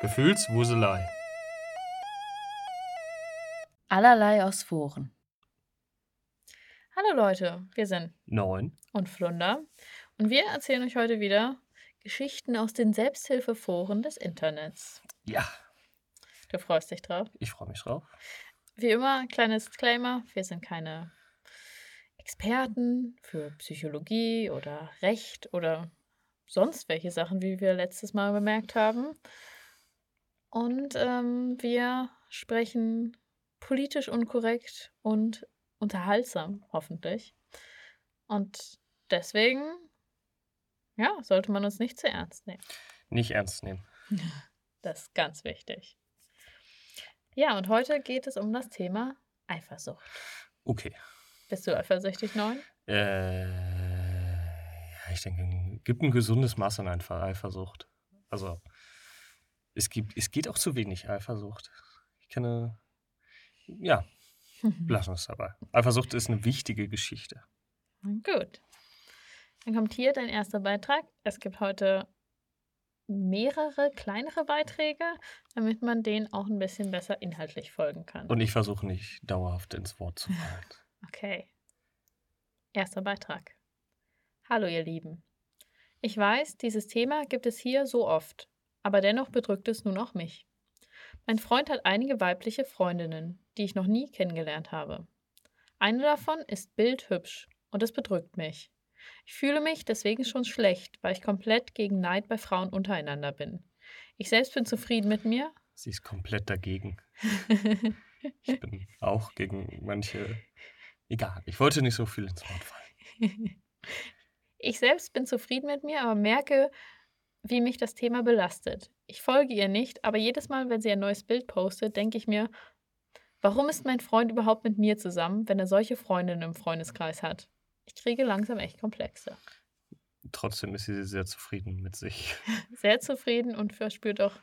Gefühlswuselei. Allerlei aus Foren. Hallo Leute, wir sind Neun. und Flunder und wir erzählen euch heute wieder Geschichten aus den Selbsthilfeforen des Internets. Ja, Du freust dich drauf? ich freue mich drauf. Wie immer, kleines Disclaimer, wir sind keine Experten für Psychologie oder Recht oder sonst welche Sachen, wie wir letztes Mal bemerkt haben. Und ähm, wir sprechen politisch unkorrekt und unterhaltsam, hoffentlich. Und deswegen, ja, sollte man uns nicht zu ernst nehmen. Nicht ernst nehmen. Das ist ganz wichtig. Ja, und heute geht es um das Thema Eifersucht. Okay. Bist du eifersüchtig, Neun? Äh, ja, ich denke, gibt ein gesundes Maß an Eifersucht. Also, es, gibt, es geht auch zu wenig Eifersucht. Ich kenne, ja, lassen wir es dabei. Eifersucht ist eine wichtige Geschichte. Gut. Dann kommt hier dein erster Beitrag. Es gibt heute mehrere kleinere Beiträge, damit man denen auch ein bisschen besser inhaltlich folgen kann. Und ich versuche nicht dauerhaft ins Wort zu fallen. Okay. Erster Beitrag. Hallo ihr Lieben. Ich weiß, dieses Thema gibt es hier so oft, aber dennoch bedrückt es nun auch mich. Mein Freund hat einige weibliche Freundinnen, die ich noch nie kennengelernt habe. Eine davon ist bildhübsch und es bedrückt mich. Ich fühle mich deswegen schon schlecht, weil ich komplett gegen Neid bei Frauen untereinander bin. Ich selbst bin zufrieden mit mir. Sie ist komplett dagegen. Ich bin auch gegen manche. Egal, ich wollte nicht so viel ins Wort fallen. Ich selbst bin zufrieden mit mir, aber merke, wie mich das Thema belastet. Ich folge ihr nicht, aber jedes Mal, wenn sie ein neues Bild postet, denke ich mir, warum ist mein Freund überhaupt mit mir zusammen, wenn er solche Freundinnen im Freundeskreis hat? Ich kriege langsam echt Komplexe. Trotzdem ist sie sehr zufrieden mit sich. Sehr zufrieden und verspürt auch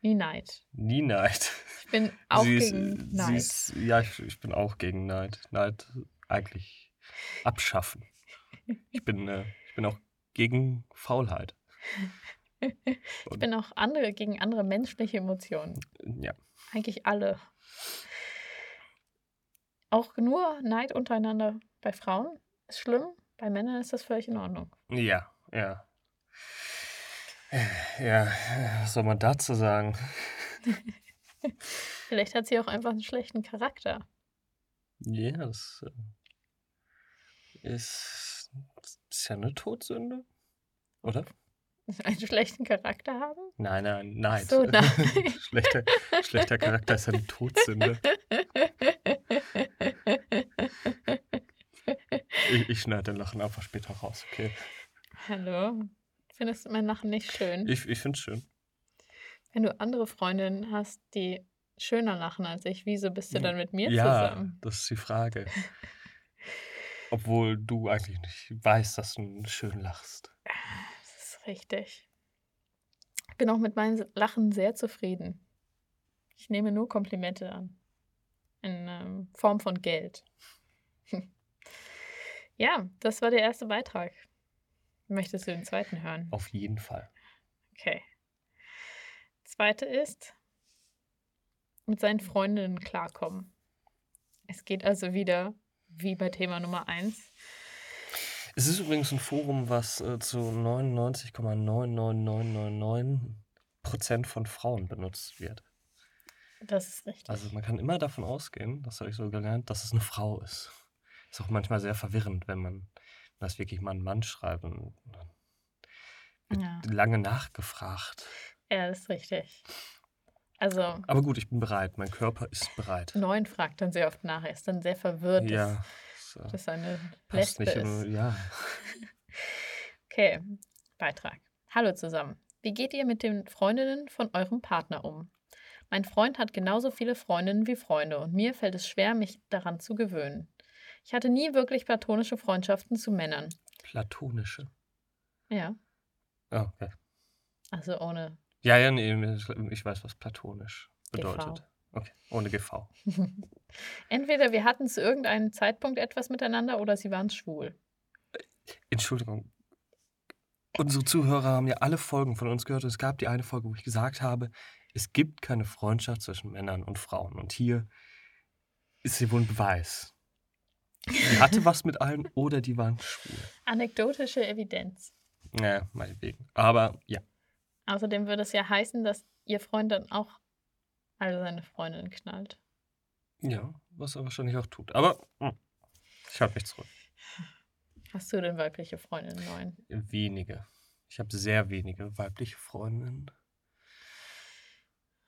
nie Neid. Nie Neid. Ich bin auch sie ist, gegen sie Neid. Ist, ja, ich, ich bin auch gegen Neid. Neid eigentlich abschaffen. Ich bin, äh, ich bin auch gegen Faulheit. Ich bin auch andere gegen andere menschliche Emotionen. Ja, Eigentlich alle. Auch nur Neid untereinander bei Frauen ist schlimm. Bei Männern ist das völlig in Ordnung. ja, ja. Ja, was soll man dazu sagen? Vielleicht hat sie auch einfach einen schlechten Charakter. Ja, das äh, ist, ist ja eine Todsünde. Oder? Einen schlechten Charakter haben? Nein, nein, Neid. so, nein. schlechter, schlechter Charakter ist eine Todsünde. Ich, ich schneide den Lachen einfach später raus, okay? Hallo. Findest du mein Lachen nicht schön? Ich, ich finde es schön. Wenn du andere Freundinnen hast, die schöner lachen als ich, wieso bist du dann mit mir ja, zusammen? das ist die Frage. Obwohl du eigentlich nicht weißt, dass du schön lachst. Richtig. Ich bin auch mit meinem Lachen sehr zufrieden. Ich nehme nur Komplimente an. In ähm, Form von Geld. ja, das war der erste Beitrag. Möchtest du den zweiten hören? Auf jeden Fall. Okay. Zweite ist, mit seinen Freundinnen klarkommen. Es geht also wieder, wie bei Thema Nummer 1, Es ist übrigens ein Forum, was äh, zu 99,99999% von Frauen benutzt wird. das ist richtig. Also man kann immer davon ausgehen, das habe ich so gelernt, dass es eine Frau ist. Ist auch manchmal sehr verwirrend, wenn man das wirklich mal einen Mann schreibt und wird Ja. lange nachgefragt. ja, das ist richtig. Also, Aber gut, ich bin bereit. Mein Körper ist bereit. neun fragt dann sehr oft nach. Er ist dann sehr verwirrt, Ja, dass das, äh, das eine passt Lesbe nicht ist. immer. Ja, Okay, Beitrag. Hallo zusammen. Wie geht ihr mit den Freundinnen von eurem Partner um? Mein Freund hat genauso viele Freundinnen wie Freunde und mir fällt es schwer, mich daran zu gewöhnen. Ich hatte nie wirklich platonische Freundschaften zu Männern. platonische. Ja, Ah, okay. also ohne. Ja, ja, nee, ich weiß, was platonisch bedeutet. Okay, ohne GV. Entweder wir hatten zu irgendeinem Zeitpunkt etwas miteinander oder sie waren schwul. Entschuldigung. Unsere Zuhörer haben ja alle Folgen von uns gehört. Es gab die eine Folge, wo ich gesagt habe, Es gibt keine Freundschaft zwischen Männern und Frauen. Und hier ist sie wohl ein Beweis. Die hatte was mit allen oder die waren schwul. Anekdotische Evidenz. Ja, meinetwegen. Aber ja, Außerdem würde es ja heißen, dass ihr Freund dann auch alle seine Freundinnen knallt. ja, was er wahrscheinlich auch tut. Aber hm, ich halte mich zurück. Hast du denn weibliche Freundinnen neun? Wenige. Ich habe sehr wenige weibliche Freundinnen.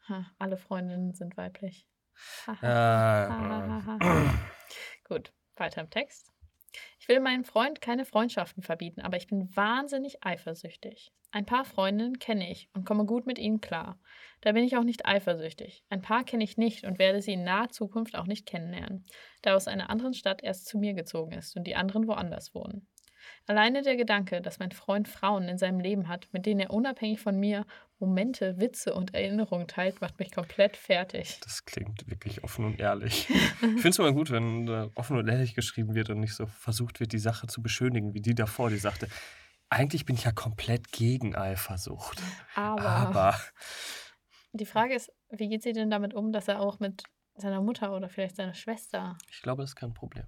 Ha, alle Freundinnen sind weiblich. Äh, Gut, weiter im Text. Ich will meinem Freund keine Freundschaften verbieten, aber ich bin wahnsinnig eifersüchtig. Ein paar Freundinnen kenne ich und komme gut mit ihnen klar. Da bin ich auch nicht eifersüchtig. Ein paar kenne ich nicht und werde sie in naher Zukunft auch nicht kennenlernen, da aus einer anderen Stadt erst zu mir gezogen ist und die anderen woanders wohnen. Alleine der Gedanke, dass mein Freund Frauen in seinem Leben hat, mit denen er unabhängig von mir Momente, Witze und Erinnerungen teilt, macht mich komplett fertig. Das klingt wirklich offen und ehrlich. Ich finde es immer gut, wenn äh, offen und ehrlich geschrieben wird und nicht so versucht wird, die Sache zu beschönigen, wie die davor, die sagte, eigentlich bin ich ja komplett gegen Eifersucht. Aber, Aber die Frage ist, wie geht sie denn damit um, dass er auch mit seiner Mutter oder vielleicht seiner Schwester, ich glaube, das ist kein Problem.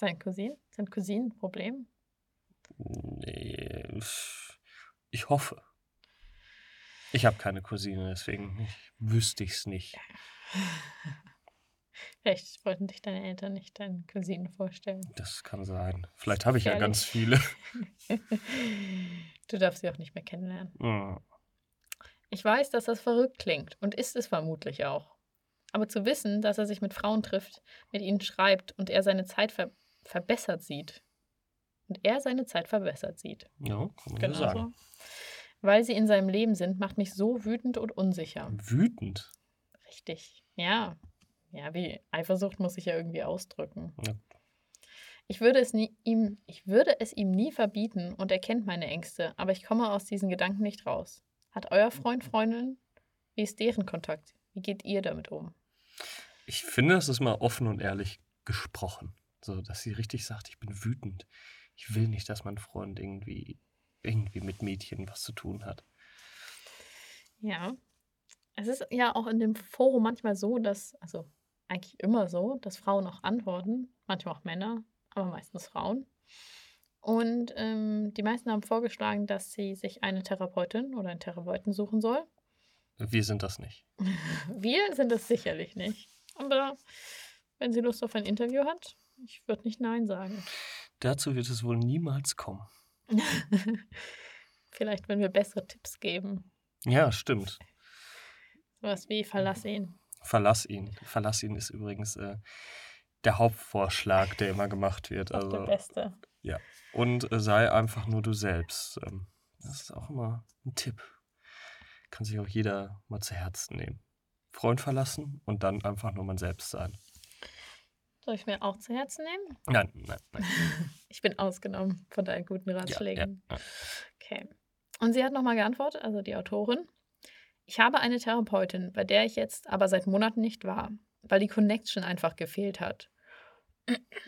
Seinen Cousin, sein Cousin-Problem? Nee, ich hoffe. Ich habe keine Cousine, deswegen wüsste ich es nicht. Vielleicht wollten dich deine Eltern nicht deinen Cousinen vorstellen. Das kann sein. Vielleicht habe ich ja ganz viele. du darfst sie auch nicht mehr kennenlernen. Hm. Ich weiß, dass das verrückt klingt und ist es vermutlich auch. Aber zu wissen, dass er sich mit Frauen trifft, mit ihnen schreibt und er seine Zeit ver verbessert sieht. Und er seine Zeit verbessert sieht. Ja, kann man Genau so sagen. so. Weil sie in seinem Leben sind, macht mich so wütend und unsicher. Wütend. Richtig. Ja. Ja, wie Eifersucht muss sich ja irgendwie ausdrücken. Ja. Ich würde es nie, ihm, ich würde es ihm nie verbieten und er kennt meine Ängste, aber ich komme aus diesen Gedanken nicht raus. Hat euer Freund Freundin? Wie ist deren Kontakt? Wie geht ihr damit um? Ich finde, es ist mal offen und ehrlich gesprochen. So, dass sie richtig sagt, ich bin wütend. Ich will nicht, dass mein Freund irgendwie, irgendwie mit Mädchen was zu tun hat. Ja. Es ist ja auch in dem Forum manchmal so, dass, also eigentlich immer so, dass Frauen auch antworten, manchmal auch Männer, aber meistens Frauen. Und ähm, die meisten haben vorgeschlagen, dass sie sich eine Therapeutin oder einen Therapeuten suchen soll. Wir sind das nicht. Wir sind es sicherlich nicht. Aber wenn sie Lust auf ein Interview hat, ich würde nicht Nein sagen. Dazu wird es wohl niemals kommen. Vielleicht, wenn wir bessere Tipps geben. Ja, stimmt. Sowas wie verlass ihn. Verlass ihn. Verlass ihn ist übrigens äh, der Hauptvorschlag, der immer gemacht wird. Auch der Also, Beste. und äh, sei einfach nur du selbst. Ähm, das ist auch immer ein Tipp. Kann sich auch jeder mal zu Herzen nehmen. Freund verlassen und dann einfach nur man selbst sein. Soll ich mir auch zu Herzen nehmen? Nein, nein, nein. Ich bin ausgenommen von deinen guten Ja, ja, Ratschlägen. ja. Okay. Und sie hat nochmal geantwortet, also die Autorin. Ich habe eine Therapeutin, bei der ich jetzt aber seit Monaten nicht war, weil die Connection einfach gefehlt hat.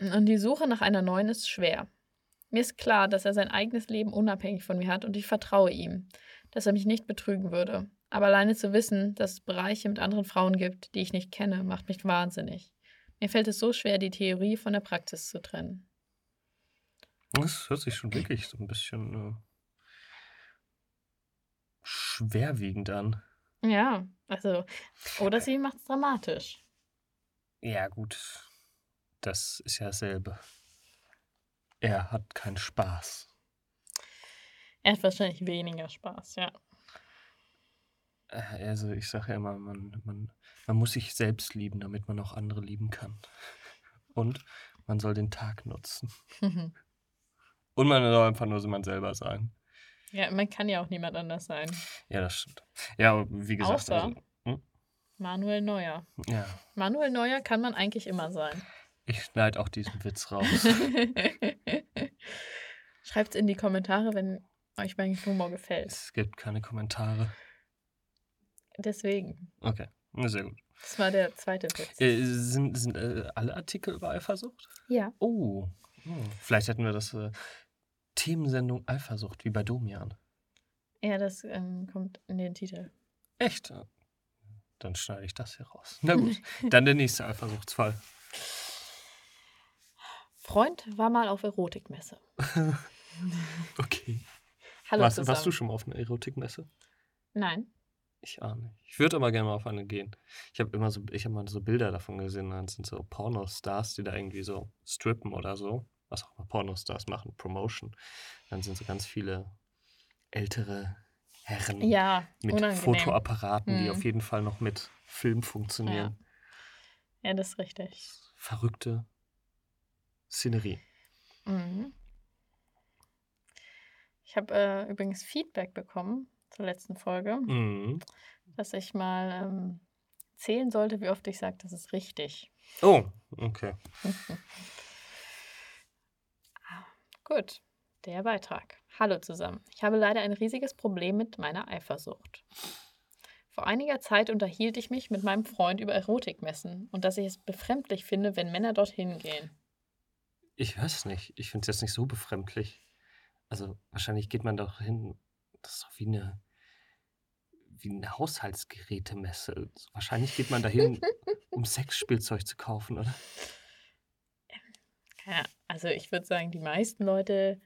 Und die Suche nach einer neuen ist schwer. Mir ist klar, dass er sein eigenes Leben unabhängig von mir hat und ich vertraue ihm, dass er mich nicht betrügen würde. Aber alleine zu wissen, dass es Bereiche mit anderen Frauen gibt, die ich nicht kenne, macht mich wahnsinnig. Mir fällt es so schwer, die Theorie von der Praxis zu trennen. Das hört sich schon wirklich so ein bisschen äh, schwerwiegend an. Ja, also, oder sie macht es dramatisch. Ja, gut. Das ist ja dasselbe. Er hat keinen Spaß. Er hat wahrscheinlich weniger Spaß, ja. Äh, Also ich sage ja immer, man, man, man muss sich selbst lieben, damit man auch andere lieben kann. Und man soll den Tag nutzen. Und man soll einfach nur so man selber sein. ja, man kann ja auch niemand anders sein. Ja, das stimmt. Ja, aber wie gesagt, Außer- also, hm? Manuel Neuer. ja, Manuel Neuer kann man eigentlich immer sein. ich schneide auch diesen Witz raus. Schreibt es in die Kommentare, wenn euch mein Humor gefällt. es gibt keine Kommentare. Deswegen. Okay, sehr gut. Das war der zweite Witz. Äh, sind sind äh, alle Artikel über Eifersucht? Ja. Oh, hm. vielleicht hätten wir das äh, Themensendung Eifersucht, wie bei Domian. Ja, das ähm, kommt in den Titel. Echt? Dann schneide ich das hier raus. Na gut, dann der nächste Eifersuchtsfall. Freund war mal auf Erotikmesse. Okay. Hallo Warst, warst du schon mal auf einer Erotikmesse? Nein. Ich auch nicht. Ich würde aber gerne mal auf eine gehen. Ich habe immer so, ich habe mal so Bilder davon gesehen, dann sind so Pornostars, die da irgendwie so strippen oder so. Was auch immer Pornostars machen, Promotion. Dann sind so ganz viele ältere Herren Ja, mit unangenehm. Fotoapparaten, die Hm. auf jeden Fall noch mit Film funktionieren. Ja, das ist richtig. Verrückte Szenerie. Mhm. Ich habe äh, übrigens Feedback bekommen zur letzten Folge, Mhm. dass ich mal ähm, zählen sollte, wie oft ich sage, das ist richtig. Oh, okay. Gut, der Beitrag. Hallo zusammen. Ich habe leider ein riesiges Problem mit meiner Eifersucht. Vor einiger Zeit unterhielt ich mich mit meinem Freund über Erotikmessen und dass ich es befremdlich finde, wenn Männer dorthin gehen. Ich weiß nicht. Ich finde es jetzt nicht so befremdlich. Also wahrscheinlich geht man doch hin. Das ist doch wie eine, wie eine Haushaltsgerätemesse. Wahrscheinlich geht man dahin, um Sexspielzeug zu kaufen, oder? Ja, also ich würde sagen, die meisten Leute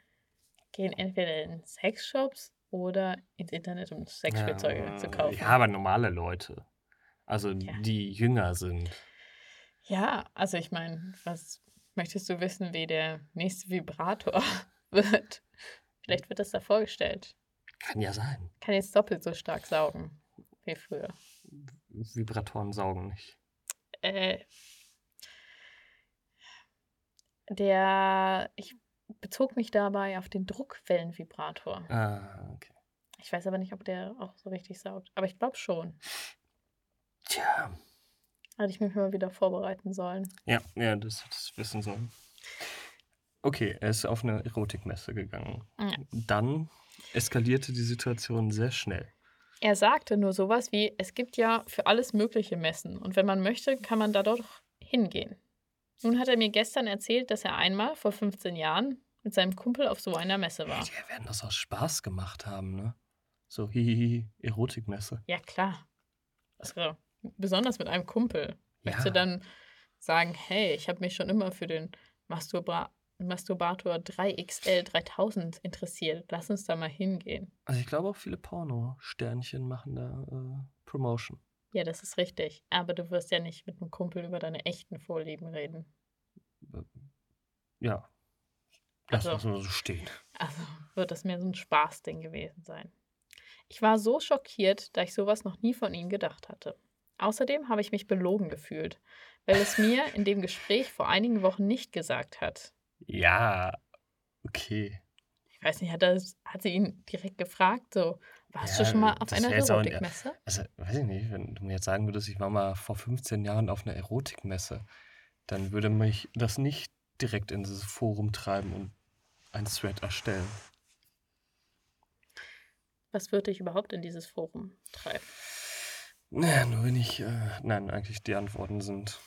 gehen entweder in Sexshops oder ins Internet, um Sexspielzeuge ja, zu kaufen. Ja, aber normale Leute. Also Ja. die jünger sind. Ja, also ich meine, was möchtest du wissen, wie der nächste Vibrator wird? Vielleicht wird das da vorgestellt. Kann ja sein. Kann jetzt doppelt so stark saugen wie früher. Vibratoren saugen nicht. Äh, der, ich bezog mich dabei auf den Druckwellenvibrator. Ah, okay. Ich weiß aber nicht, ob der auch so richtig saugt. Aber ich glaube schon. Tja. Hätte ich mich mal wieder vorbereiten sollen. Ja, ja, das hätte ich wissen sollen. Okay, er ist auf eine Erotikmesse gegangen. Ja. Dann eskalierte die Situation sehr schnell. Er sagte nur sowas wie, es gibt ja für alles mögliche Messen und wenn man möchte, kann man da doch hingehen. Nun hat er mir gestern erzählt, dass er einmal vor 15 Jahren mit seinem Kumpel auf so einer Messe war. Die werden das aus Spaß gemacht haben, ne? So, hihihi, Erotikmesse. Ja, klar. Also, besonders mit einem Kumpel. Ja. Möchte dann sagen, hey, ich habe mich schon immer für den Masturbra Masturbator 3XL 3000 interessiert. Lass uns da mal hingehen. Also ich glaube auch viele Porno-Sternchen machen da äh, Promotion. Ja, das ist richtig. Aber du wirst ja nicht mit einem Kumpel über deine echten Vorlieben reden. Ja. Lass Also- uns mal so stehen. Also wird das mehr so ein Spaßding gewesen sein. Ich war so schockiert, da ich sowas noch nie von ihm gedacht hatte. Außerdem habe ich mich belogen gefühlt, weil es mir in dem Gespräch vor einigen Wochen nicht gesagt hat. Ja, okay. Ich weiß nicht, hat, das, hat sie ihn direkt gefragt, so, warst Ja, du schon mal auf einer Erotikmesse? Also, weiß ich nicht, wenn du mir jetzt sagen würdest, ich war mal vor 15 Jahren auf einer Erotikmesse, dann würde mich das nicht direkt in dieses Forum treiben und ein Thread erstellen. Was würde dich überhaupt in dieses Forum treiben? Naja, nur wenn ich. Äh, nein, eigentlich die Antworten sind.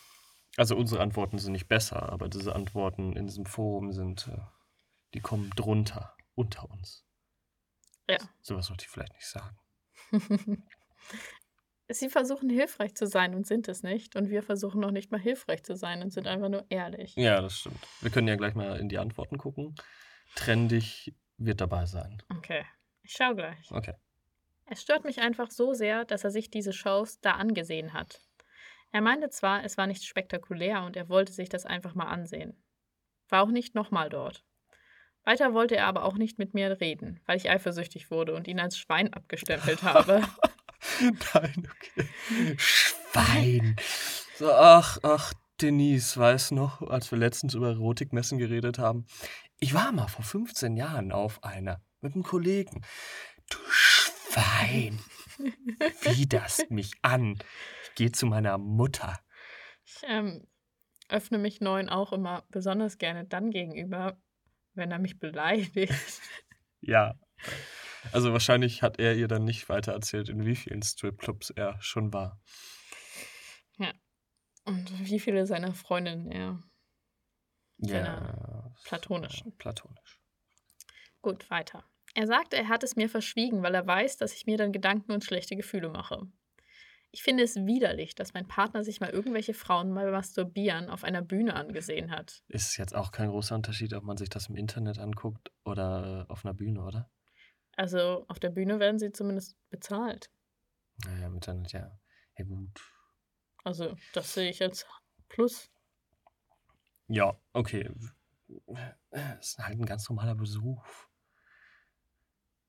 Also unsere Antworten sind nicht besser, aber diese Antworten in diesem Forum sind. Äh, die kommen drunter, unter uns. Ja. Sowas sollte ich vielleicht nicht sagen. Sie versuchen hilfreich zu sein und sind es nicht. Und wir versuchen noch nicht mal hilfreich zu sein und sind einfach nur ehrlich. Ja, das stimmt. Wir können ja gleich mal in die Antworten gucken. Trendig wird dabei sein. Okay, ich schau gleich. Okay. Es stört mich einfach so sehr, dass er sich diese Shows da angesehen hat. Er meinte zwar, es war nicht spektakulär und er wollte sich das einfach mal ansehen. War auch nicht nochmal dort. Weiter wollte er aber auch nicht mit mir reden, weil ich eifersüchtig wurde und ihn als Schwein abgestempelt habe. Nein, okay. Schwein. So, ach, ach, Denise, weiß noch, als wir letztens über Erotikmessen geredet haben. Ich war mal vor 15 Jahren auf einer mit einem Kollegen. Du Schwein. Widerst mich an. Ich gehe zu meiner Mutter. Ich ähm, öffne mich Neuen auch immer besonders gerne dann gegenüber, wenn er mich beleidigt. Ja. Also wahrscheinlich hat er ihr dann nicht weiter erzählt, in wie vielen Stripclubs er schon war. Und wie viele seiner Freundinnen er. Ja. Seiner platonischen. Platonisch. Gut, weiter. Er sagte, er hat es mir verschwiegen, weil er weiß, dass ich mir dann Gedanken und schlechte Gefühle mache. Ich finde es widerlich, dass mein Partner sich mal irgendwelche Frauen mal masturbieren auf einer Bühne angesehen hat. Ist jetzt auch kein großer Unterschied, ob man sich das im Internet anguckt oder äh, auf einer Bühne, oder? Also auf der Bühne werden sie zumindest bezahlt. Naja, im Internet, ja. Ja, gut. Also das sehe ich als Plus. Ja, okay. Es ist halt ein ganz normaler Beruf.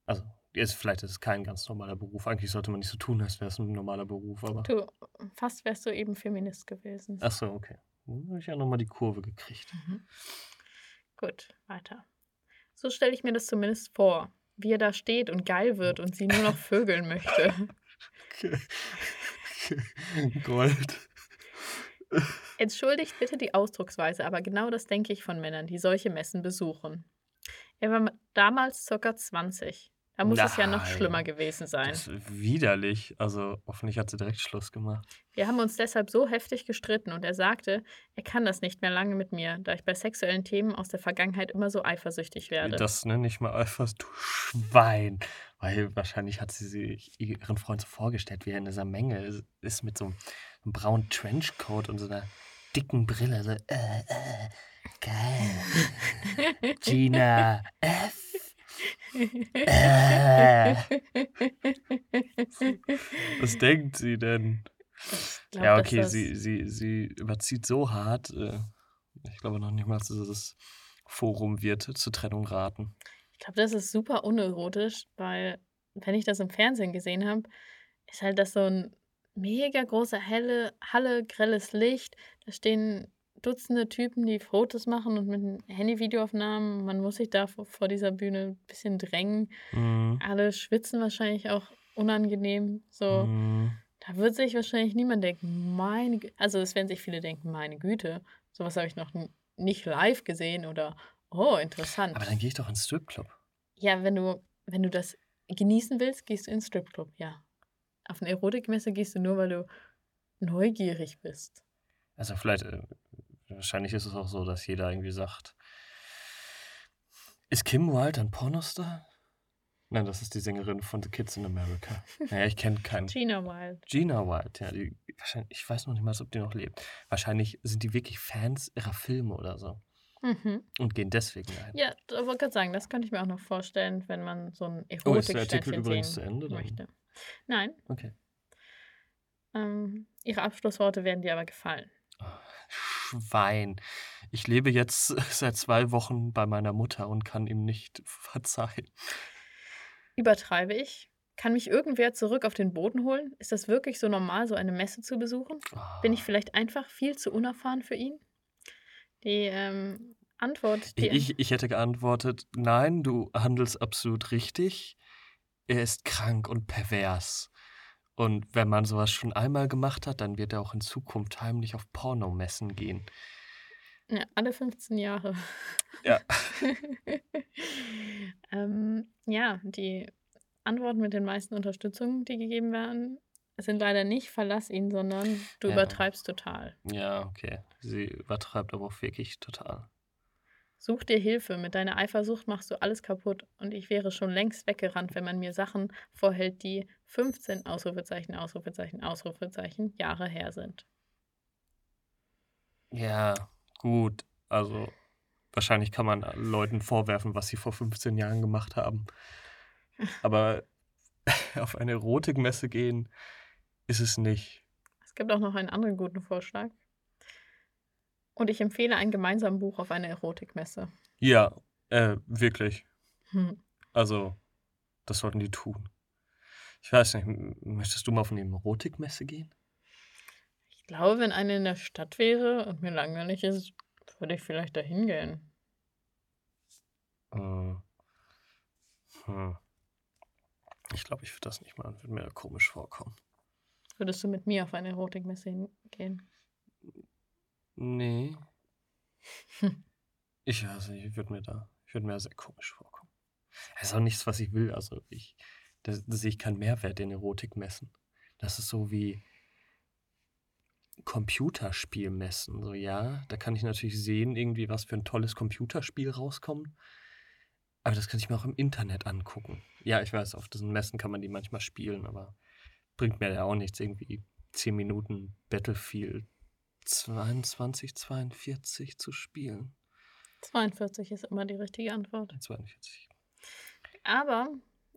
Also, jetzt vielleicht ist es kein ganz normaler Beruf. Eigentlich sollte man nicht so tun, als wäre es ein normaler Beruf, aber. Du, fast wärst du eben Feminist gewesen. Ach so, okay. Dann habe ich ja nochmal die Kurve gekriegt. Mhm. Gut, weiter. So stelle ich mir das zumindest vor, wie er da steht und geil wird und sie nur noch vögeln möchte. Gold. Entschuldigt bitte die Ausdrucksweise, aber genau das denke ich von Männern, die solche Messen besuchen. Er war damals ca. 20. Da muss es ja noch Nein, schlimmer gewesen sein. Das ist widerlich. Also, hoffentlich hat sie direkt Schluss gemacht. Wir haben uns deshalb so heftig gestritten und er sagte, er kann das nicht mehr lange mit mir, da ich bei sexuellen Themen aus der Vergangenheit immer so eifersüchtig werde. Das nenne ich mal Alphas, du Schwein. Weil wahrscheinlich hat sie sich ihren Freund so vorgestellt, wie er in dieser Menge ist mit so einem, einem braunen Trenchcoat und so einer dicken Brille. So, äh, äh, geil. Gina F. Äh. Was denkt sie denn? Glaub, Ja, okay, das- sie, sie, sie überzieht so hart. Äh, ich glaube noch nicht mal, dass das Forum wird zur Trennung raten. Ich glaube, das ist super unerotisch, weil, wenn ich das im Fernsehen gesehen habe, ist halt das so ein mega großer helle Halle, grelles Licht. Da stehen Dutzende Typen, die Fotos machen und mit Handy-Videoaufnahmen. Man muss sich da vor, dieser Bühne ein bisschen drängen. Mhm. Alle schwitzen wahrscheinlich auch unangenehm. So, Mhm. da wird sich wahrscheinlich niemand denken, meine, Gü- also es werden sich viele denken, meine Güte, sowas habe ich noch nicht live gesehen oder oh, interessant. Aber dann gehe ich doch ins Stripclub. Ja, wenn du, wenn du das genießen willst, gehst du ins Stripclub, ja. Auf eine Erotikmesse gehst du nur, weil du neugierig bist. Also vielleicht, äh, wahrscheinlich ist es auch so, dass jeder irgendwie sagt, ist Kim Wilde ein Pornostar? Nein, das ist die Sängerin von The Kids in America. Naja, ich kenne keinen. Gina Wild. Gina Wilde, ja, die, wahrscheinlich, ich weiß noch nicht mal, ob die noch lebt. Wahrscheinlich sind die wirklich Fans ihrer Filme oder so Mhm. und gehen deswegen dahin. Ja, da wollte gerade sagen, das könnte ich mir auch noch vorstellen, wenn man so ein Oh, ist der Artikel übrigens zu Ende? Dann? möchte. Nein, Okay. ähm, ihre Abschlussworte werden dir aber gefallen. Oh, Schwein. Ich lebe jetzt seit zwei Wochen bei meiner Mutter und kann ihm nicht verzeihen. Übertreibe ich? Kann mich irgendwer zurück auf den Boden holen? Ist das wirklich so normal, so eine Messe zu besuchen? Bin ich Oh. vielleicht einfach viel zu unerfahren für ihn? Die ähm, Antwort, die Ich, ich hätte geantwortet, nein, du handelst absolut richtig. Er ist krank und pervers. Und wenn man sowas schon einmal gemacht hat, dann wird er auch in Zukunft heimlich auf Pornomessen gehen. Ja, alle 15 Jahre. Ja. ähm, ja, die Antworten mit den meisten Unterstützungen, die gegeben werden, sind leider nicht verlass ihn, sondern du Ja. übertreibst total. Ja, okay. Sie übertreibt aber auch wirklich total. Such dir Hilfe. Mit deiner Eifersucht machst du alles kaputt. Und ich wäre schon längst weggerannt, wenn man mir Sachen vorhält, die 15 Ausrufezeichen, Ausrufezeichen, Ausrufezeichen Jahre her sind. Ja, gut. Also, wahrscheinlich kann man Leuten vorwerfen, was sie vor 15 Jahren gemacht haben. Aber auf eine Erotikmesse gehen ist es nicht. Es gibt auch noch einen anderen guten Vorschlag. Und ich empfehle ein gemeinsames Buch auf eine Erotikmesse. Ja, äh, wirklich. Hm. Also, das sollten die tun. Ich weiß nicht, möchtest du mal auf eine Erotikmesse gehen? Ich glaube, wenn eine in der Stadt wäre und mir langweilig ist, würde ich vielleicht dahin gehen. Äh, hm. Ich glaube, ich würde das nicht machen. Würde mir komisch vorkommen. Würdest du mit mir auf eine Erotikmesse hingehen? Nee. Hm. Ich weiß nicht, ich würde mir da, ich würde mir sehr komisch vorkommen. Das ist auch nichts, was ich will. Also ich, da, da sehe ich keinen Mehrwert in Erotikmessen. Das ist so wie Computerspielmessen. So, ja, da kann ich natürlich sehen, irgendwie, was für ein tolles Computerspiel rauskommt. Aber das kann ich mir auch im Internet angucken. Ja, ich weiß, auf diesen Messen kann man die manchmal spielen, aber bringt mir ja auch nichts, irgendwie 10 Minuten Battlefield 22, 42 zu spielen. 42 ist immer die richtige Antwort. 42. Aber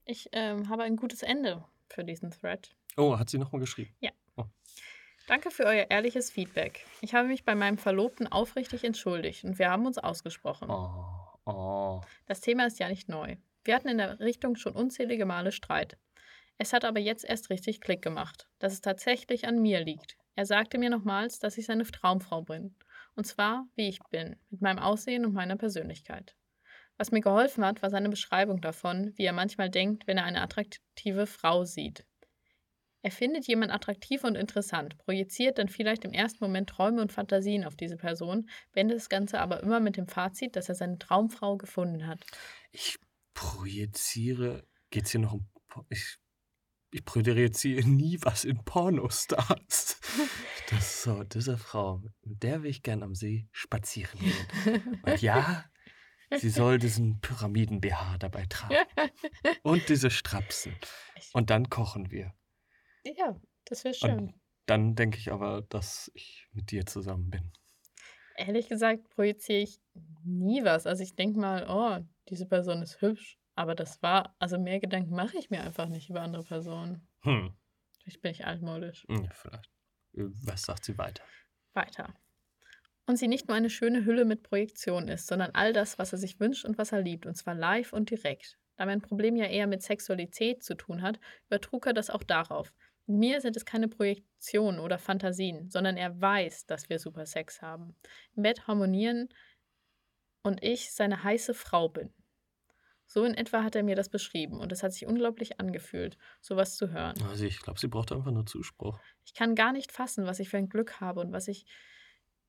ich ähm, habe ein gutes Ende für diesen Thread. Oh, hat sie nochmal geschrieben? Danke für euer ehrliches Feedback. Ich habe mich bei meinem Verlobten aufrichtig entschuldigt und wir haben uns ausgesprochen. Oh, oh. Das Thema ist ja nicht neu. Wir hatten in der Richtung schon unzählige Male Streit. Es hat aber jetzt erst richtig Klick gemacht, dass es tatsächlich an mir liegt. Er sagte mir nochmals, dass ich seine Traumfrau bin. Und zwar, wie ich bin, mit meinem Aussehen und meiner Persönlichkeit. Was mir geholfen hat, war seine Beschreibung davon, wie er manchmal denkt, wenn er eine attraktive Frau sieht. Er findet jemand attraktiv und interessant, projiziert dann vielleicht im ersten Moment Träume und Fantasien auf diese Person, beendet das Ganze aber immer mit dem Fazit, dass er seine Traumfrau gefunden hat. Ich projiziere. Geht's hier noch um. Ich, ich projiziere nie was in Pornostars. Das so, diese Frau, mit der will ich gern am See spazieren gehen. Und ja, sie soll diesen Pyramiden-BH dabei tragen. Und diese Strapsen. Und dann kochen wir. Ja, das wäre schön. Und dann denke ich aber, dass ich mit dir zusammen bin. Ehrlich gesagt projiziere ich nie was. Also ich denke mal, oh, diese Person ist hübsch. Aber das war, also mehr Gedanken mache ich mir einfach nicht über andere Personen. Hm, Vielleicht bin ich altmodisch. ja, vielleicht. Was sagt sie weiter? Weiter. Und sie nicht nur eine schöne Hülle mit Projektion ist, sondern all das, was er sich wünscht und was er liebt, und zwar live und direkt. Da mein Problem ja eher mit Sexualität zu tun hat, übertrug er das auch darauf. Mit mir sind es keine Projektionen oder Fantasien, sondern er weiß, dass wir super Sex haben. Im Bett harmonieren und ich seine heiße Frau bin. So in etwa hat er mir das beschrieben und es hat sich unglaublich angefühlt, sowas zu hören. Also ich glaube, sie braucht einfach nur Zuspruch. Ich kann gar nicht fassen, was ich für ein Glück habe und was ich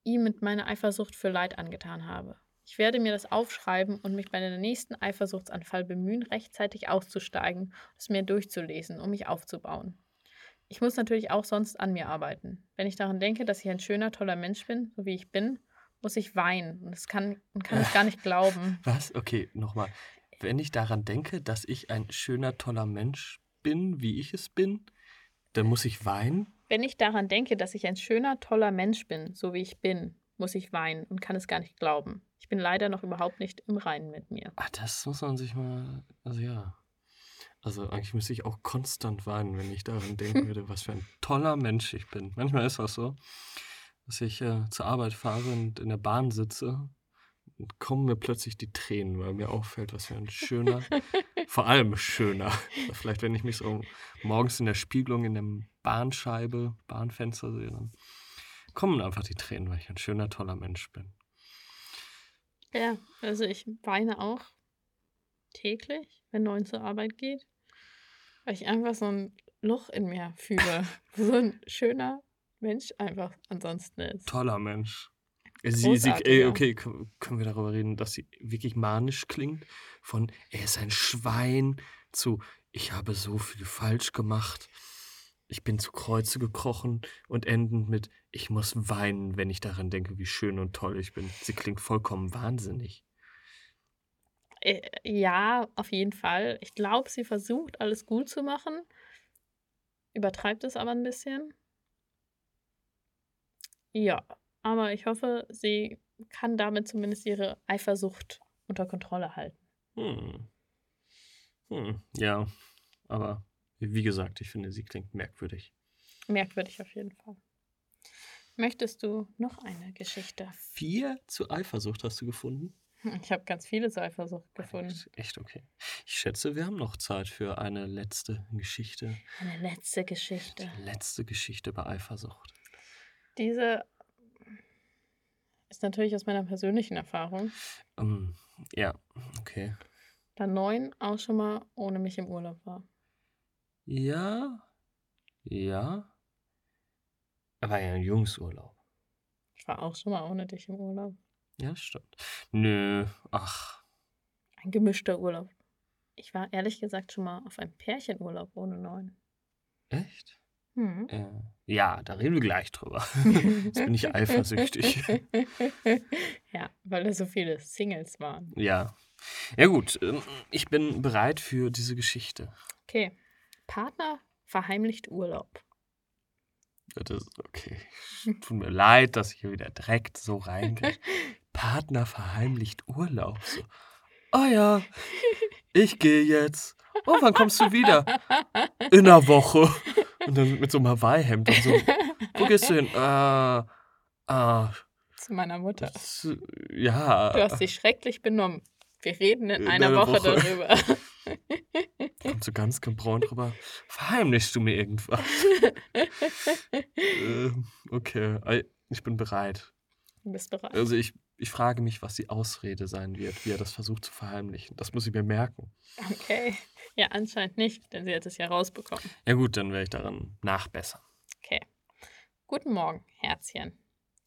ihm mit meiner Eifersucht für Leid angetan habe. Ich werde mir das aufschreiben und mich bei der nächsten Eifersuchtsanfall bemühen, rechtzeitig auszusteigen es mir durchzulesen, um mich aufzubauen. Ich muss natürlich auch sonst an mir arbeiten. Wenn ich daran denke, dass ich ein schöner, toller Mensch bin, so wie ich bin, muss ich weinen und es kann, und kann es gar nicht glauben. Was? Okay, nochmal. Wenn ich daran denke, dass ich ein schöner, toller Mensch bin, wie ich es bin, dann muss ich weinen. Wenn ich daran denke, dass ich ein schöner, toller Mensch bin, so wie ich bin, muss ich weinen und kann es gar nicht glauben. Ich bin leider noch überhaupt nicht im Reinen mit mir. Ah, das muss man sich mal. Also ja. Also eigentlich müsste ich auch konstant weinen, wenn ich daran denken würde, was für ein toller Mensch ich bin. Manchmal ist das so, dass ich äh, zur Arbeit fahre und in der Bahn sitze kommen mir plötzlich die Tränen, weil mir auffällt, was für ein schöner, vor allem schöner. Vielleicht, wenn ich mich so morgens in der Spiegelung in der Bahnscheibe, Bahnfenster sehe, dann kommen einfach die Tränen, weil ich ein schöner, toller Mensch bin. Ja, also ich weine auch täglich, wenn neun zur Arbeit geht, weil ich einfach so ein Loch in mir fühle, so ein schöner Mensch einfach ansonsten ist. Toller Mensch. Sie, sie, ey, Großartiger. okay, können können wir darüber reden, dass sie wirklich manisch klingt? Von er ist ein Schwein zu ich habe so viel falsch gemacht, ich bin zu Kreuze gekrochen und endend mit ich muss weinen, wenn ich daran denke, wie schön und toll ich bin. Sie klingt vollkommen wahnsinnig. Äh, Ja, auf jeden Fall. Ich glaube, sie versucht, alles gut zu machen, übertreibt es aber ein bisschen. Ja, aber ich hoffe, sie kann damit zumindest ihre Eifersucht unter Kontrolle halten. Hm. Hm. Ja, aber wie gesagt, ich finde, sie klingt merkwürdig. Merkwürdig auf jeden Fall. Möchtest du noch eine Geschichte? Vier zu Eifersucht hast du gefunden? Ich habe ganz viele zur Eifersucht gefunden. Echt- Echt okay. Ich schätze, wir haben noch Zeit für eine letzte Geschichte. Eine letzte Geschichte. Die letzte Geschichte über Eifersucht. Diese ist natürlich aus meiner persönlichen Erfahrung, Ähm, ja, okay. da neun auch schon mal ohne mich im Urlaub war. Ja, ja. Aber ja ein Jungsurlaub. Ich war auch schon mal ohne dich im Urlaub. Ja, stimmt. Nö, ach, Ein gemischter Urlaub. Ich war ehrlich gesagt schon mal auf einem Pärchenurlaub ohne neun. echt? Hm. Ja. Ja, da reden wir gleich drüber. Jetzt bin ich eifersüchtig. ja, weil da so viele Singles waren. Ja, Ja gut, ähm, ich bin bereit für diese Geschichte. Okay. Partner verheimlicht Urlaub. Das ist okay. Tut mir leid, dass ich hier wieder direkt so reingehe. Partner verheimlicht Urlaub. So. Oh ja, ich gehe jetzt. Oh, wann kommst du wieder? In einer Woche. Und dann mit so einem Hawaii-Hemd und so. Wo gehst du hin? Äh, äh, Zu meiner Mutter. zu- ja. Du hast dich schrecklich benommen. Wir reden in In einer Woche, Woche. darüber. Kommt so ganz gebräunt drüber. Verheimlichst du mir irgendwas? ähm, okay, ich bin bereit. Du bist bereit. Also ich, ich frage mich, was die Ausrede sein wird, wie er das versucht zu verheimlichen. Das muss ich mir merken. Okay. Ja, anscheinend nicht, denn sie hat es ja rausbekommen. Ja gut, dann werde ich daran nachbessern. Okay. Guten Morgen, Herzchen.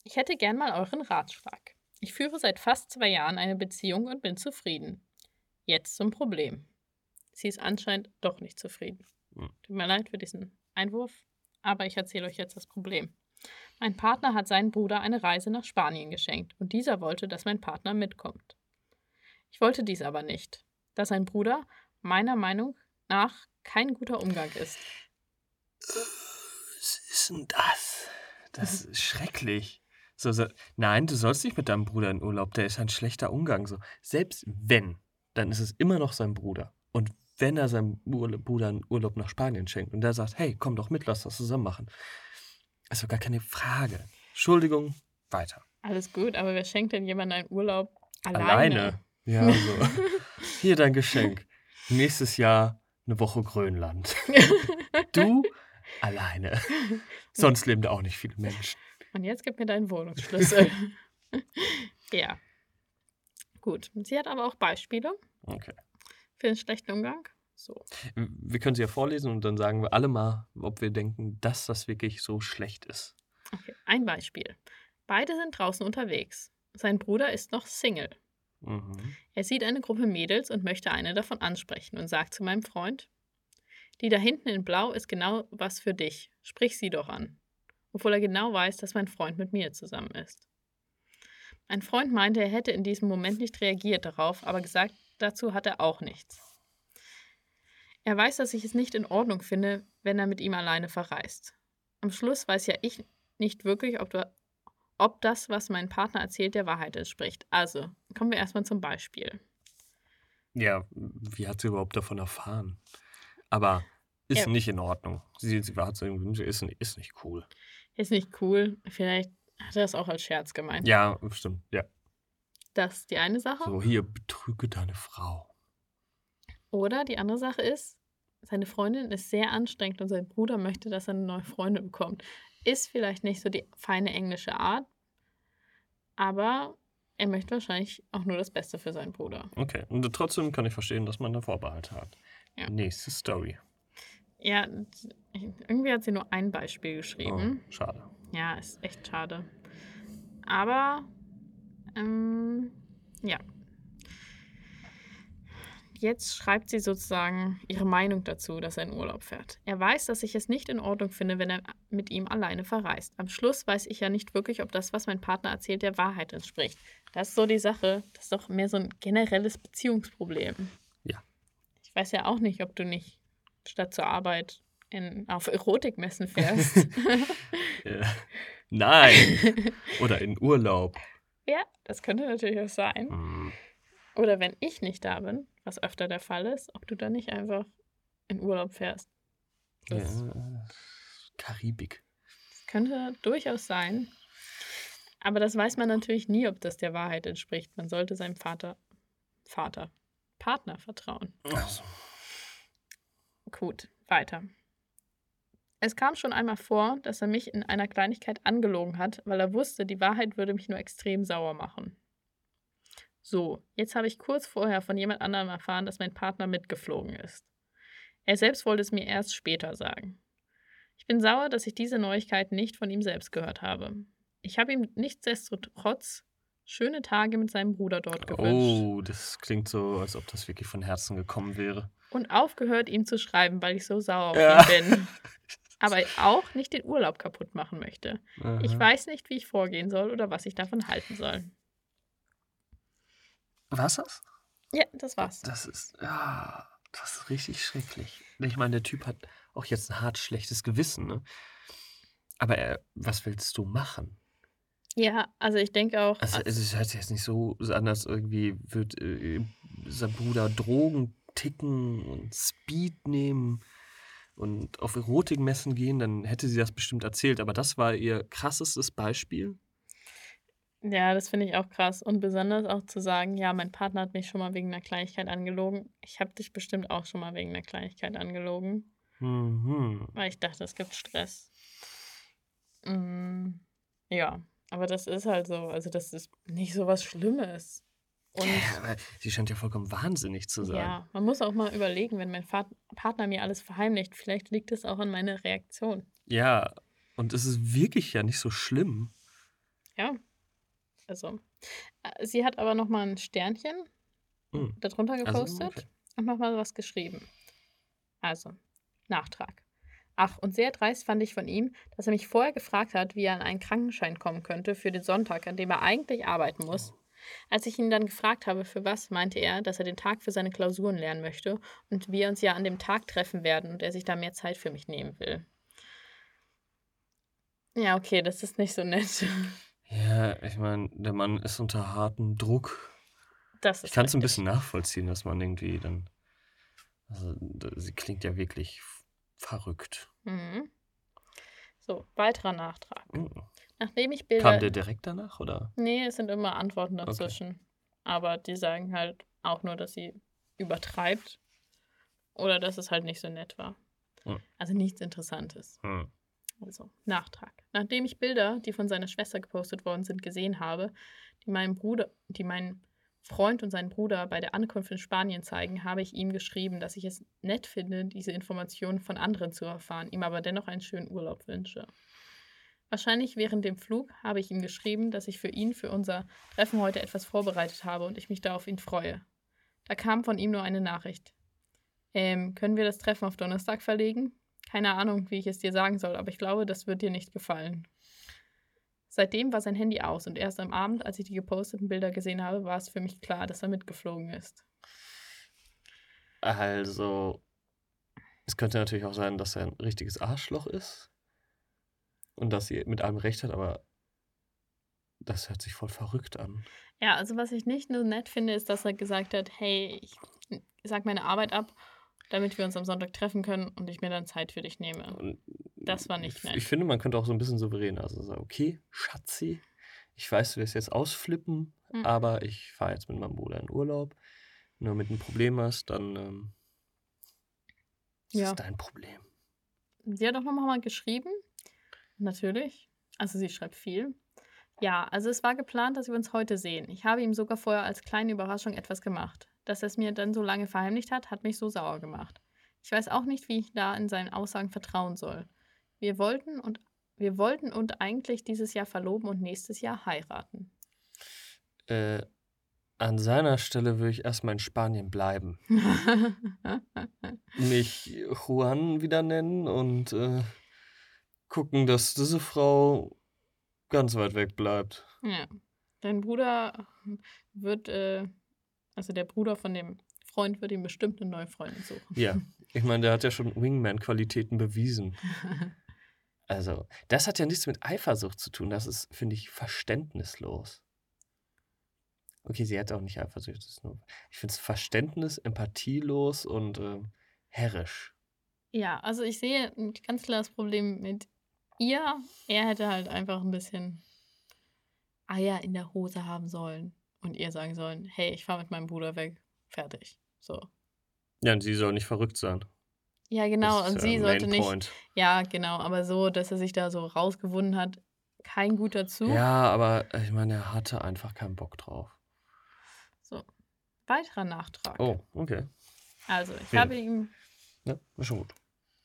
Ich hätte gern mal euren Ratschlag. Ich führe seit fast zwei Jahren eine Beziehung und bin zufrieden. Jetzt zum Problem. Sie ist anscheinend doch nicht zufrieden. Hm. Tut mir leid für diesen Einwurf, aber ich erzähle euch jetzt das Problem. Mein Partner hat seinem Bruder eine Reise nach Spanien geschenkt und dieser wollte, dass mein Partner mitkommt. Ich wollte dies aber nicht, da sein Bruder meiner Meinung nach kein guter Umgang ist. Was ist denn das? Das ist schrecklich. So, so, nein, du sollst nicht mit deinem Bruder in Urlaub, der ist ein schlechter Umgang. So. Selbst wenn, dann ist es immer noch sein Bruder. Und wenn er seinem Bruder einen Urlaub nach Spanien schenkt und der sagt, hey, komm doch mit, lass das zusammen machen. Also gar keine Frage. Entschuldigung, weiter. Alles gut, aber wer schenkt denn jemandem einen Urlaub alleine? Alleine. Ja, so. Hier dein Geschenk. Nächstes Jahr eine Woche Grönland. Du alleine. Sonst leben da auch nicht viele Menschen. Und jetzt gib mir deinen Wohnungsschlüssel. ja. Gut. Sie hat aber auch Beispiele Okay. für den schlechten Umgang. So. Wir können sie ja vorlesen und dann sagen wir alle mal, ob wir denken, dass das wirklich so schlecht ist. Okay. Ein Beispiel. Beide sind draußen unterwegs. Sein Bruder ist noch Single. Mhm. Er sieht eine Gruppe Mädels und möchte eine davon ansprechen und sagt zu meinem Freund, die da hinten in Blau ist genau was für dich. Sprich sie doch an. Obwohl er genau weiß, dass mein Freund mit mir zusammen ist. Mein Freund meinte, er hätte in diesem Moment nicht reagiert darauf, aber gesagt, dazu hat er auch nichts. Er weiß, dass ich es nicht in Ordnung finde, wenn er mit ihm alleine verreist. Am Schluss weiß ja ich nicht wirklich, ob, du, ob das, was mein Partner erzählt, der Wahrheit entspricht. Also, kommen wir erstmal zum Beispiel. Ja, wie hat sie überhaupt davon erfahren? Aber ist Ja. nicht in Ordnung. Sie, sie war so, ist, ist nicht cool. Ist nicht cool. Vielleicht hat er das auch als Scherz gemeint. Ja, stimmt. Ja. Das ist die eine Sache. So, hier, betrüge deine Frau. Oder die andere Sache ist, seine Freundin ist sehr anstrengend und sein Bruder möchte, dass er eine neue Freundin bekommt. Ist vielleicht nicht so die feine englische Art, aber er möchte wahrscheinlich auch nur das Beste für seinen Bruder. Okay. Und trotzdem kann ich verstehen, dass man da Vorbehalte hat. Ja. Nächste Story. Ja, irgendwie hat sie nur ein Beispiel Oh, geschrieben. schade. Ja, ist echt schade. Aber, ähm, ja. Jetzt schreibt sie sozusagen ihre Meinung dazu, dass er in Urlaub fährt. Er weiß, dass ich es nicht in Ordnung finde, wenn er mit ihm alleine verreist. Am Schluss weiß ich ja nicht wirklich, ob das, was mein Partner erzählt, der Wahrheit entspricht. Das ist so die Sache. Das ist doch mehr so ein generelles Beziehungsproblem. Ja. Ich weiß ja auch nicht, ob du nicht statt zur Arbeit in, auf Erotikmessen fährst. Äh, nein. Oder in Urlaub. Ja, das könnte natürlich auch sein. Hm. Oder wenn ich nicht da bin, was öfter der Fall ist, ob du dann nicht einfach in Urlaub fährst. Das Ja. Karibik. könnte durchaus sein. Aber das weiß man natürlich nie, ob das der Wahrheit entspricht. Man sollte seinem Vater, Vater, Partner vertrauen. Also, Gut, weiter. Es kam schon einmal vor, dass er mich in einer Kleinigkeit angelogen hat, weil er wusste, die Wahrheit würde mich nur extrem sauer machen. So, jetzt habe ich kurz vorher von jemand anderem erfahren, dass mein Partner mitgeflogen ist. Er selbst wollte es mir erst später sagen. Ich bin sauer, dass ich diese Neuigkeit nicht von ihm selbst gehört habe. Ich habe ihm nichtsdestotrotz schöne Tage mit seinem Bruder dort gewünscht. oh, das klingt so, als ob das wirklich von Herzen gekommen wäre. und aufgehört, ihm zu schreiben, weil ich so sauer auf Ja. ihn bin. Aber auch nicht den Urlaub kaputt machen möchte. Ich Aha. weiß nicht, wie ich vorgehen soll oder was ich davon halten soll. Was das? Ja, das war's. Das ist, ja, das ist richtig schrecklich. Ich meine, der Typ hat auch jetzt ein hart schlechtes Gewissen, ne? Aber er, was willst du machen? Ja, also ich denke auch. Also es ist halt jetzt nicht so an, dass irgendwie wird äh, sein Bruder Drogen ticken und Speed nehmen und auf Erotikmessen gehen, dann hätte sie das bestimmt erzählt. Aber das war ihr krassestes Beispiel. Ja, das finde ich auch krass. Und besonders auch zu sagen, ja, mein Partner hat mich schon mal wegen einer Kleinigkeit angelogen. Ich habe dich bestimmt auch schon mal wegen einer Kleinigkeit angelogen. Mhm. Weil ich dachte, es gibt Stress. Mm, ja, aber das ist halt so. Also, das ist nicht so was Schlimmes. Und Ja, sie scheint ja vollkommen wahnsinnig zu sein. ja, man muss auch mal überlegen, wenn mein Vat Partner mir alles verheimlicht, vielleicht liegt es auch an meiner Reaktion. Ja, und es ist wirklich ja nicht so schlimm. Ja, also. äh, Sie hat aber noch mal ein Sternchen Hm. darunter Also, gepostet okay. und noch mal was geschrieben. Also, Nachtrag. Ach, und sehr dreist fand ich von ihm, dass er mich vorher gefragt hat, wie er an einen Krankenschein kommen könnte für den Sonntag, an dem er eigentlich arbeiten muss. Als ich ihn dann gefragt habe, für was, meinte er, dass er den Tag für seine Klausuren lernen möchte und wir uns ja an dem Tag treffen werden und er sich da mehr Zeit für mich nehmen will. Ja, okay, das ist nicht so nett. Ja, ich meine, der Mann ist unter hartem Druck. Das Ich ist kann es ein bisschen nachvollziehen, dass man irgendwie dann. Also, sie klingt ja wirklich verrückt. Mhm. So, weiterer Nachtrag. Hm. Nachdem ich Bilder. Kam der direkt danach, oder? Nee, es sind immer Antworten dazwischen. Aber die sagen halt auch nur, dass sie übertreibt oder dass es halt nicht so nett war. Hm. Also nichts Interessantes. Hm. Also, Nachtrag. Nachdem ich Bilder, die von seiner Schwester gepostet worden sind, gesehen habe, die meinem Bruder, die meinen Freund und seinen Bruder bei der Ankunft in Spanien zeigen, habe ich ihm geschrieben, dass ich es nett finde, diese Informationen von anderen zu erfahren, ihm aber dennoch einen schönen Urlaub wünsche. Wahrscheinlich während dem Flug habe ich ihm geschrieben, dass ich für ihn für unser Treffen heute etwas vorbereitet habe und ich mich da auf ihn freue. Da kam von ihm nur eine Nachricht. Ähm, können wir das Treffen auf Donnerstag verlegen? Keine Ahnung, wie ich es dir sagen soll, aber ich glaube, das wird dir nicht gefallen. Seitdem war sein Handy aus und erst am Abend, als ich die geposteten Bilder gesehen habe, war es für mich klar, dass er mitgeflogen ist. Also, es könnte natürlich auch sein, dass er ein richtiges Arschloch ist. Und dass sie mit allem recht hat, aber das hört sich voll verrückt an. Ja, also was ich nicht nur nett finde, ist, dass er gesagt hat, hey, ich sag meine Arbeit ab, damit wir uns am Sonntag treffen können und ich mir dann Zeit für dich nehme. Und Das war nicht ich, nett. ich finde, man könnte auch so ein bisschen souverän also sagen, okay, Schatzi, ich weiß, du wirst jetzt ausflippen, Mhm. aber ich fahre jetzt mit meinem Bruder in Urlaub. Wenn du damit ein Problem hast, dann ähm, ist Ja. dein Problem. Sie hat auch nochmal mal geschrieben. Natürlich. Also sie schreibt viel. Ja, also es war geplant, dass wir uns heute sehen. Ich habe ihm sogar vorher als kleine Überraschung etwas gemacht. Dass er es mir dann so lange verheimlicht hat, hat mich so sauer gemacht. Ich weiß auch nicht, wie ich da in seinen Aussagen vertrauen soll. Wir wollten und wir wollten und eigentlich dieses Jahr verloben und nächstes Jahr heiraten. Äh, an seiner Stelle würde ich erstmal in Spanien bleiben. Mich Juan wieder nennen und äh, gucken, dass diese Frau ganz weit weg bleibt. ja. Dein Bruder wird, äh, also der Bruder von dem Freund wird ihm bestimmt eine neue Freundin suchen. Ja, ich meine, der hat ja schon Wingman-Qualitäten bewiesen. Also, das hat ja nichts mit Eifersucht zu tun. Das ist, finde ich, verständnislos. Okay, sie hat auch nicht Eifersucht. Das ist nur, ich finde es verständnis, empathielos und ähm, herrisch. Ja, also ich sehe ein ganz klar das Problem mit ihr. Er hätte halt einfach ein bisschen Eier in der Hose haben sollen und ihr sagen sollen, hey, ich fahre mit meinem Bruder weg. Fertig. So. Ja, und sie soll nicht verrückt sein. Ja, genau. Das Und sie ein sollte nicht. Point. Ja, genau. Aber so, dass er sich da so rausgewunden hat, kein guter Zug. Ja, aber äh, ich meine, er hatte einfach keinen Bock drauf. So. Weiterer Nachtrag. Oh, okay. Also, ich Ja. habe ihm Ja, ist schon gut.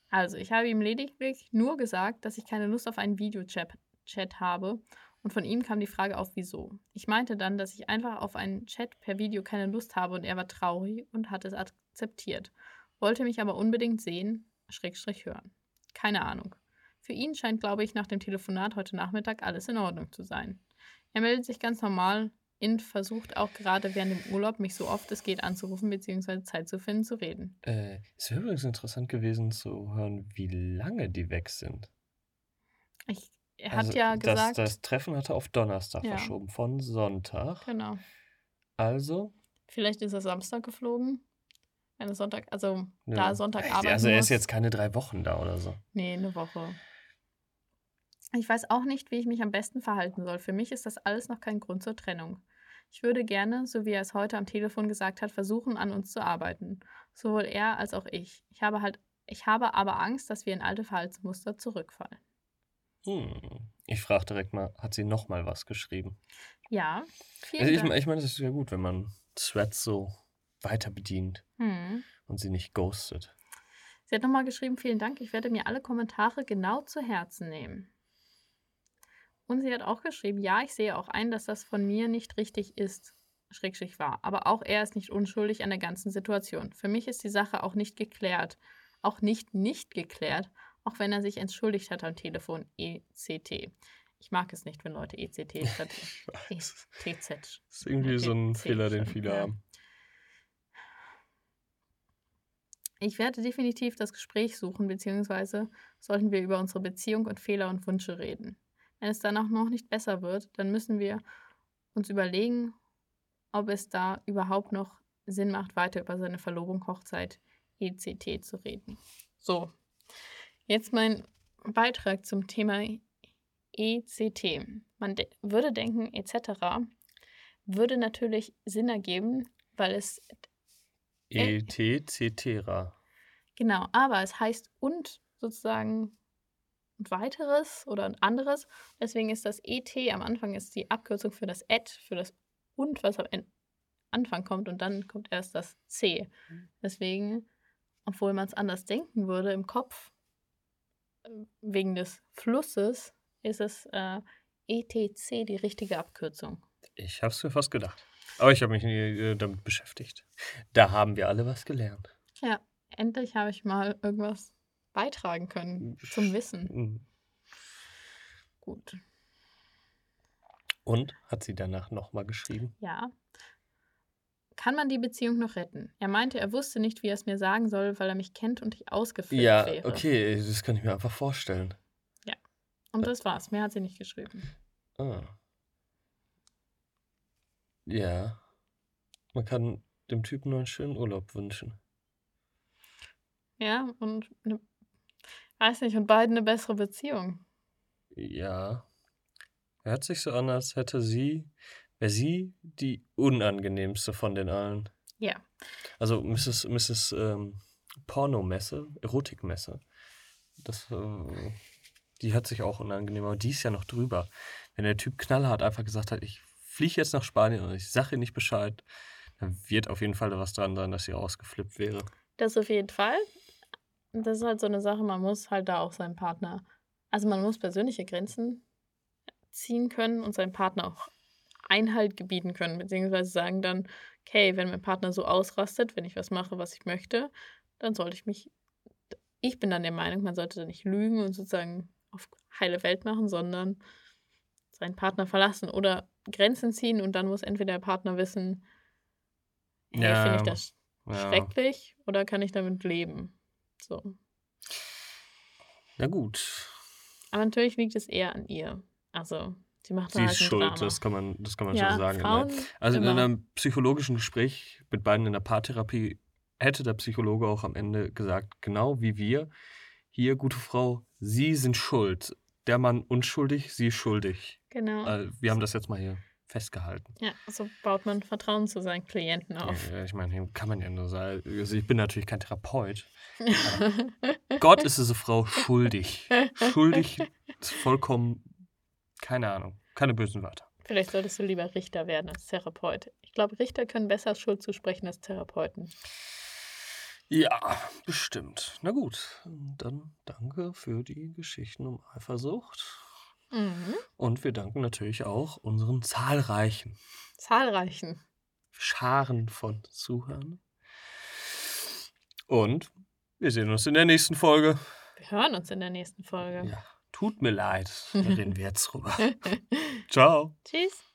Also, ich habe ihm lediglich nur gesagt, dass ich keine Lust auf einen Videochat Chat habe und von ihm kam die Frage auf, wieso. Ich meinte dann, dass ich einfach auf einen Chat per Video keine Lust habe und er war traurig und hat es akzeptiert, wollte mich aber unbedingt sehen, Schrägstrich hören. Keine Ahnung. Für ihn scheint, glaube ich, nach dem Telefonat heute Nachmittag alles in Ordnung zu sein. Er meldet sich ganz normal Int versucht auch gerade während dem Urlaub, mich so oft es geht anzurufen, beziehungsweise Zeit zu finden, zu reden. Äh, es wäre übrigens interessant gewesen zu hören, wie lange die weg sind. Ich, er hat Also ja das, gesagt, das Treffen hatte auf Donnerstag Ja. verschoben, von Sonntag. genau. Also, Vielleicht ist er Samstag geflogen. Wenn es Sonntag, also ne, da Sonntag arbeiten also er ist muss. jetzt keine drei Wochen da oder so. Nee, eine Woche. Ich weiß auch nicht, wie ich mich am besten verhalten soll. Für mich ist das alles noch kein Grund zur Trennung. Ich würde gerne, so wie er es heute am Telefon gesagt hat, versuchen, an uns zu arbeiten. Sowohl er als auch ich. Ich habe halt, ich habe aber Angst, dass wir in alte Verhaltensmuster zurückfallen. Hm. Ich frage direkt mal, hat sie noch mal was geschrieben? Ja, vielen Also ich, ich meine, das ist ja gut, wenn man Threads so weiter bedient Hm. und sie nicht ghostet. Sie hat nochmal geschrieben, vielen Dank, ich werde mir alle Kommentare genau zu Herzen nehmen. Und sie hat auch geschrieben, ja, ich sehe auch ein, dass das von mir nicht richtig ist, schrägstrich war. Aber auch er ist nicht unschuldig an der ganzen Situation. Für mich ist die Sache auch nicht geklärt. Auch nicht nicht geklärt, auch wenn er sich entschuldigt hat am Telefon ECT. Ich mag es nicht, wenn Leute ECT statt weiß. ETZ. Das ist irgendwie so ein ETC Fehler, den viele haben. Ich werde definitiv das Gespräch suchen, beziehungsweise sollten wir über unsere Beziehung und Fehler und Wünsche reden. Wenn es dann auch noch nicht besser wird, dann müssen wir uns überlegen, ob es da überhaupt noch Sinn macht, weiter über seine Verlobung, Hochzeit, ECT zu reden. So, jetzt mein Beitrag zum Thema ECT. Man de würde denken, etc. würde natürlich Sinn ergeben, weil es Äh. E ET, Genau, aber es heißt und sozusagen und weiteres oder ein anderes. Deswegen ist das ET am Anfang ist die Abkürzung für das et, für das und, was am Anfang kommt und dann kommt erst das C. Deswegen, obwohl man es anders denken würde im Kopf, wegen des Flusses, ist es äh, ETC die richtige Abkürzung. Ich habe es mir fast gedacht. Aber ich habe mich nie äh, damit beschäftigt. Da haben wir alle was gelernt. Ja, endlich habe ich mal irgendwas beitragen können zum Wissen. Mhm. Gut. Und hat sie danach nochmal geschrieben? Ja. Kann man die Beziehung noch retten? Er meinte, er wusste nicht, wie er es mir sagen soll, weil er mich kennt und ich ausgeflippt Ja, wäre. okay, das kann ich mir einfach vorstellen. Und das war's. Mehr hat sie nicht geschrieben. Ah. Ja. Man kann dem Typen nur einen schönen Urlaub wünschen. Ja, und ne, weiß nicht, und beiden eine bessere Beziehung. Ja. Hört sich so an, als hätte sie, wäre sie die unangenehmste von den allen. Ja. Also Mrs. Mrs. Ähm, Pornomesse, Erotikmesse. Das, äh, die hört sich auch unangenehm, aber die ist ja noch drüber. Wenn der Typ knallhart einfach gesagt hat, ich fliege jetzt nach Spanien und ich sage ihr nicht Bescheid, dann wird auf jeden Fall da was dran sein, dass sie ausgeflippt wäre. Das auf jeden Fall. Das ist halt so eine Sache, man muss halt da auch seinen Partner, also man muss persönliche Grenzen ziehen können und seinem Partner auch Einhalt gebieten können, beziehungsweise sagen dann, okay, wenn mein Partner so ausrastet, wenn ich was mache, was ich möchte, dann sollte ich mich, ich bin dann der Meinung, man sollte da nicht lügen und sozusagen auf heile Welt machen, sondern seinen Partner verlassen oder Grenzen ziehen und dann muss entweder der Partner wissen, hey, Ja, finde ich das Ja. schrecklich oder kann ich damit leben? So. Na gut. Aber natürlich liegt es eher an ihr. Also, sie macht Sie ist schuld, Drama. das kann man, das kann man ja, schon sagen. Frauen Also in immer. einem psychologischen Gespräch mit beiden in der Paartherapie hätte der Psychologe auch am Ende gesagt, genau wie wir, hier, gute Frau, Sie sind schuld. Der Mann unschuldig, Sie schuldig. Genau. Äh, wir haben das jetzt mal hier festgehalten. Ja, so baut man Vertrauen zu seinen Klienten auf. Ja, ich meine, hier kann man ja nur sagen, also ich bin natürlich kein Therapeut. Gott ist diese Frau schuldig. Schuldig ist vollkommen, keine Ahnung, keine bösen Wörter. Vielleicht solltest du lieber Richter werden als Therapeut. Ich glaube, Richter können besser Schuld zusprechen als Therapeuten. Ja, bestimmt. Na gut, dann danke für die Geschichten um Eifersucht. Mhm. Und wir danken natürlich auch unseren zahlreichen Zahlreichen. Scharen von Zuhörern. Und wir sehen uns in der nächsten Folge. Wir hören uns in der nächsten Folge. Ja, tut mir leid. Da reden wir jetzt drüber. Ciao. Tschüss.